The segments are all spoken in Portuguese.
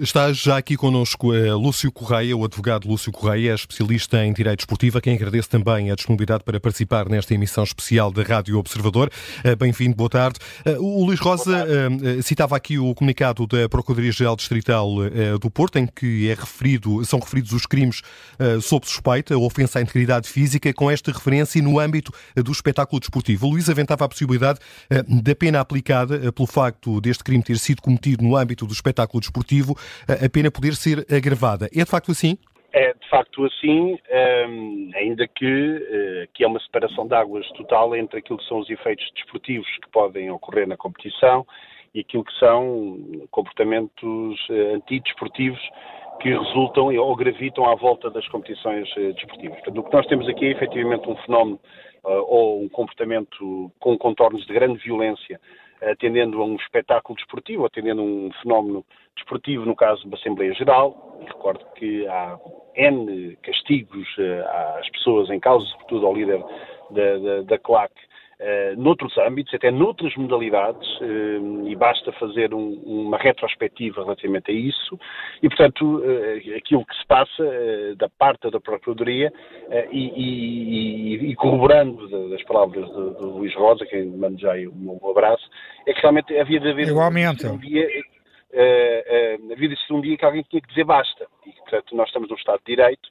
Está já aqui connosco uh, Lúcio Correia, o advogado Lúcio Correia, é especialista em direito esportivo, a quem agradeço também a disponibilidade para participar nesta emissão especial da Rádio Observador. Uh, Bem-vindo, boa tarde. Uh, o Luís Rosa citava aqui o comunicado da Procuradoria-Geral Distrital do Porto, em que é referido, são referidos os crimes sob suspeita, ofensa à integridade física, com esta referência no âmbito do espetáculo desportivo. O Luís aventava a possibilidade da pena aplicada pelo facto deste crime ter sido cometido no âmbito do espetáculo desportivo a pena poder ser agravada. É de facto assim? É de facto assim, um, ainda que, uh, que é uma separação de águas total entre aquilo que são os efeitos desportivos que podem ocorrer na competição e aquilo que são comportamentos uh, antidesportivos que resultam ou gravitam à volta das competições uh, desportivas. Portanto, o que nós temos aqui é efetivamente um fenómeno ou um comportamento com contornos de grande violência atendendo a um espetáculo desportivo, atendendo a um fenómeno desportivo, no caso da Assembleia Geral. E recordo que há N castigos uh, às pessoas em causa, sobretudo ao líder da, da, da CLAC, Uh, noutros âmbitos, até noutras modalidades, uh, e basta fazer um, uma retrospectiva relativamente a isso, e, portanto, uh, aquilo que se passa da parte da Procuradoria, e, e, e, corroborando das palavras do, do Luís Rosa, quem mando já o meu abraço, é que realmente havia de haver Igualmente. um dia, havia de ser um dia que alguém tinha que dizer basta, e, portanto, nós estamos num Estado de Direito,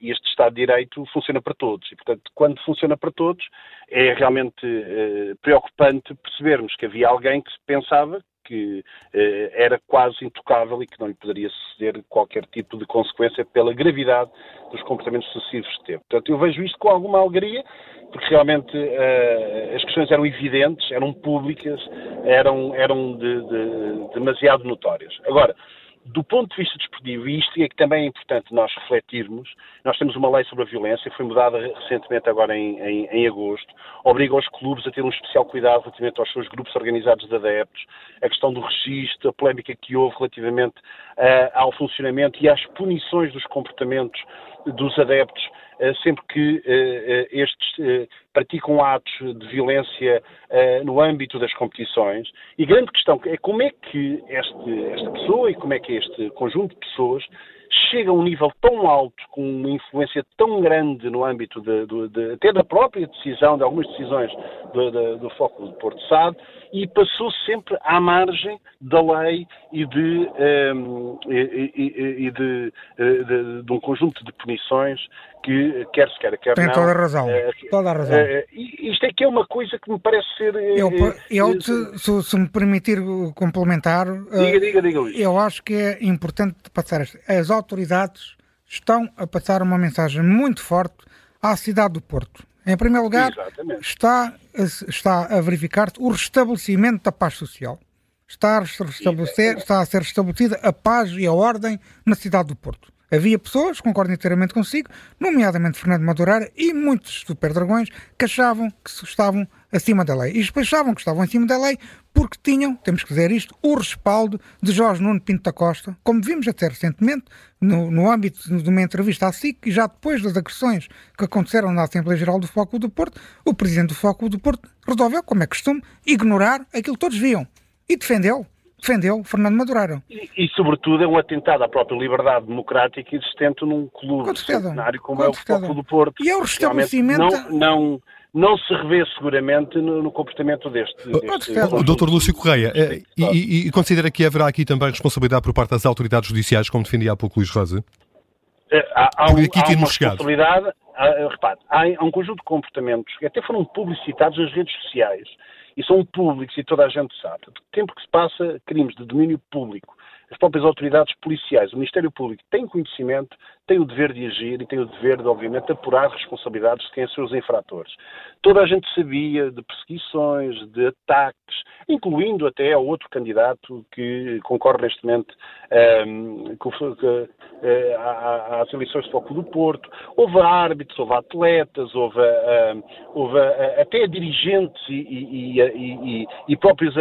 e este Estado de Direito funciona para todos. E, portanto, quando funciona para todos, é realmente eh, preocupante percebermos que havia alguém que pensava que eh, era quase intocável e que não lhe poderia suceder qualquer tipo de consequência pela gravidade dos comportamentos sucessivos que teve. Portanto, eu vejo isto com alguma alegria, porque realmente eh, as questões eram evidentes, eram públicas, eram, eram de, de, demasiado notórias. Agora, do ponto de vista desportivo, e isto é que também é importante nós refletirmos, nós temos uma lei sobre a violência, foi mudada recentemente agora em, em, em, agosto, obriga os clubes a ter um especial cuidado relativamente aos seus grupos organizados de adeptos, a questão do registro, a polémica que houve relativamente uh, ao funcionamento e às punições dos comportamentos dos adeptos sempre que eh, eh, estes praticam atos de violência no âmbito das competições. E grande questão é como é que este, esta pessoa e como é que este conjunto de pessoas chega a um nível tão alto, com uma influência tão grande no âmbito de, de, de, até da própria decisão, de algumas decisões do, do Foco do Porto Sado, e passou sempre à margem da lei e de, um, ehm, e, e, e de, de, de, um conjunto de punições que, quer se queira, quer Tem não... toda a razão, uh, toda a razão. Uh, isto é que é uma coisa que me parece ser... Eu, eu se, se, me permitir complementar... Diga, diga, diga, Luís. Eu acho que é importante passar... As autoridades estão a passar uma mensagem muito forte à cidade do Porto. Em primeiro lugar, está, está a verificar o restabelecimento da paz social. Está a, restabelecer, está a ser restabelecida a paz e a ordem na cidade do Porto. Havia pessoas, concordo inteiramente consigo, nomeadamente Fernando Madureira e muitos super dragões, que achavam que estavam acima da lei. E despechavam que estavam acima da lei porque tinham, temos que dizer isto, o respaldo de Jorge Nuno Pinto da Costa, como vimos até recentemente, no, no âmbito de uma entrevista à SIC, e já depois das agressões que aconteceram na Assembleia Geral do Foco do Porto, o presidente do Foco do Porto resolveu, como é costume, ignorar aquilo que todos viam. E defendeu defendeu Fernando Madureira. E, e, sobretudo, é um atentado à própria liberdade democrática existente num clube centenário como é o Foco do Porto. E é o restabelecimento... Não, não, não se revê seguramente no, no comportamento deste. deste Doutor Lúcio Correia, é, e, e, considera que haverá aqui também responsabilidade por parte das autoridades judiciais, como defendia há pouco Luís Rosa? É, há, há, um, aqui há uma responsabilidade, há, repare, há um conjunto de comportamentos que até foram publicitados nas redes sociais e são públicos e toda a gente sabe. O tempo que se passa crimes de domínio público, as próprias autoridades policiais, o Ministério Público tem conhecimento, tem o dever de agir e tem o dever de, obviamente, apurar responsabilidades de quem são os infratores. Toda a gente sabia de perseguições, de ataques, incluindo até ao outro candidato que concorre neste momento um, ehm, às eleições de Foco do Porto. Houve árbitros, houve atletas, houve, uh, houve uh, até dirigentes e, e, e, e próprios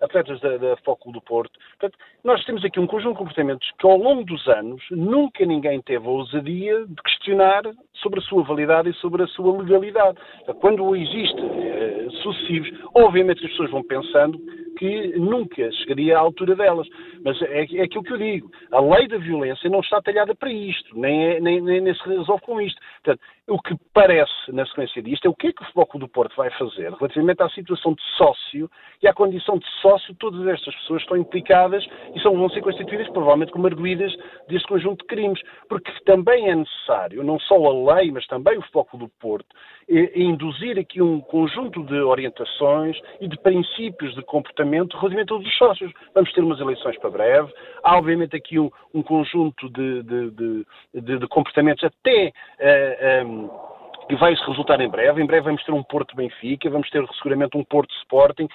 atletas da, da Foco do Porto. Portanto, nós temos aqui um conjunto de comportamentos que ao longo dos anos nunca ninguém teve a ousadia de questionar sobre a sua validade e sobre a sua legalidade. Quando existem uh, sucessivos, obviamente as pessoas vão pensando que nunca chegaria à altura delas. Mas é, é aquilo que eu digo. A lei da violência não está talhada para isto, nem, é, nem, nem, nem se resolve com isto. Portanto, o que parece, na sequência disto, é o que é que o Futebol do Porto vai fazer relativamente à situação de sócio e à condição de sócio. Todas estas pessoas estão implicadas e são, vão ser constituídas, provavelmente, como arguídas deste conjunto de crimes. Porque também é necessário, não só a lei, mas também o Futebol do Porto, induzir aqui um conjunto de orientações e de princípios de comportamento relativamente a todos os sócios. Vamos ter umas eleições para breve. Há, obviamente, aqui um, um conjunto de, de, de, de, comportamentos até. Uh, eh, um, ehm, que vai se resultar em breve. Em breve vamos ter um Porto Benfica, vamos ter seguramente um Porto Sporting.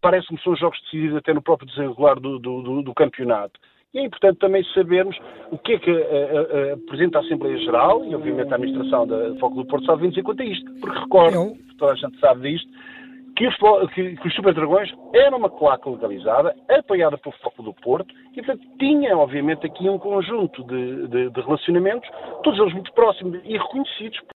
Parece-me que são jogos decididos até no próprio desenrolar do, do, do, do campeonato. E é importante também sabermos o que é que a, a, a Presidente da Assembleia Geral e, obviamente, a Administração da Foco do Porto sabem dizer quanto a isto. Porque recordo, toda a gente sabe disto, que os, que, que os Super Dragões eram uma claque legalizada, apoiada pelo Foco do Porto, e portanto tinha, obviamente, aqui um conjunto de, de, de relacionamentos, todos eles muito próximos e reconhecidos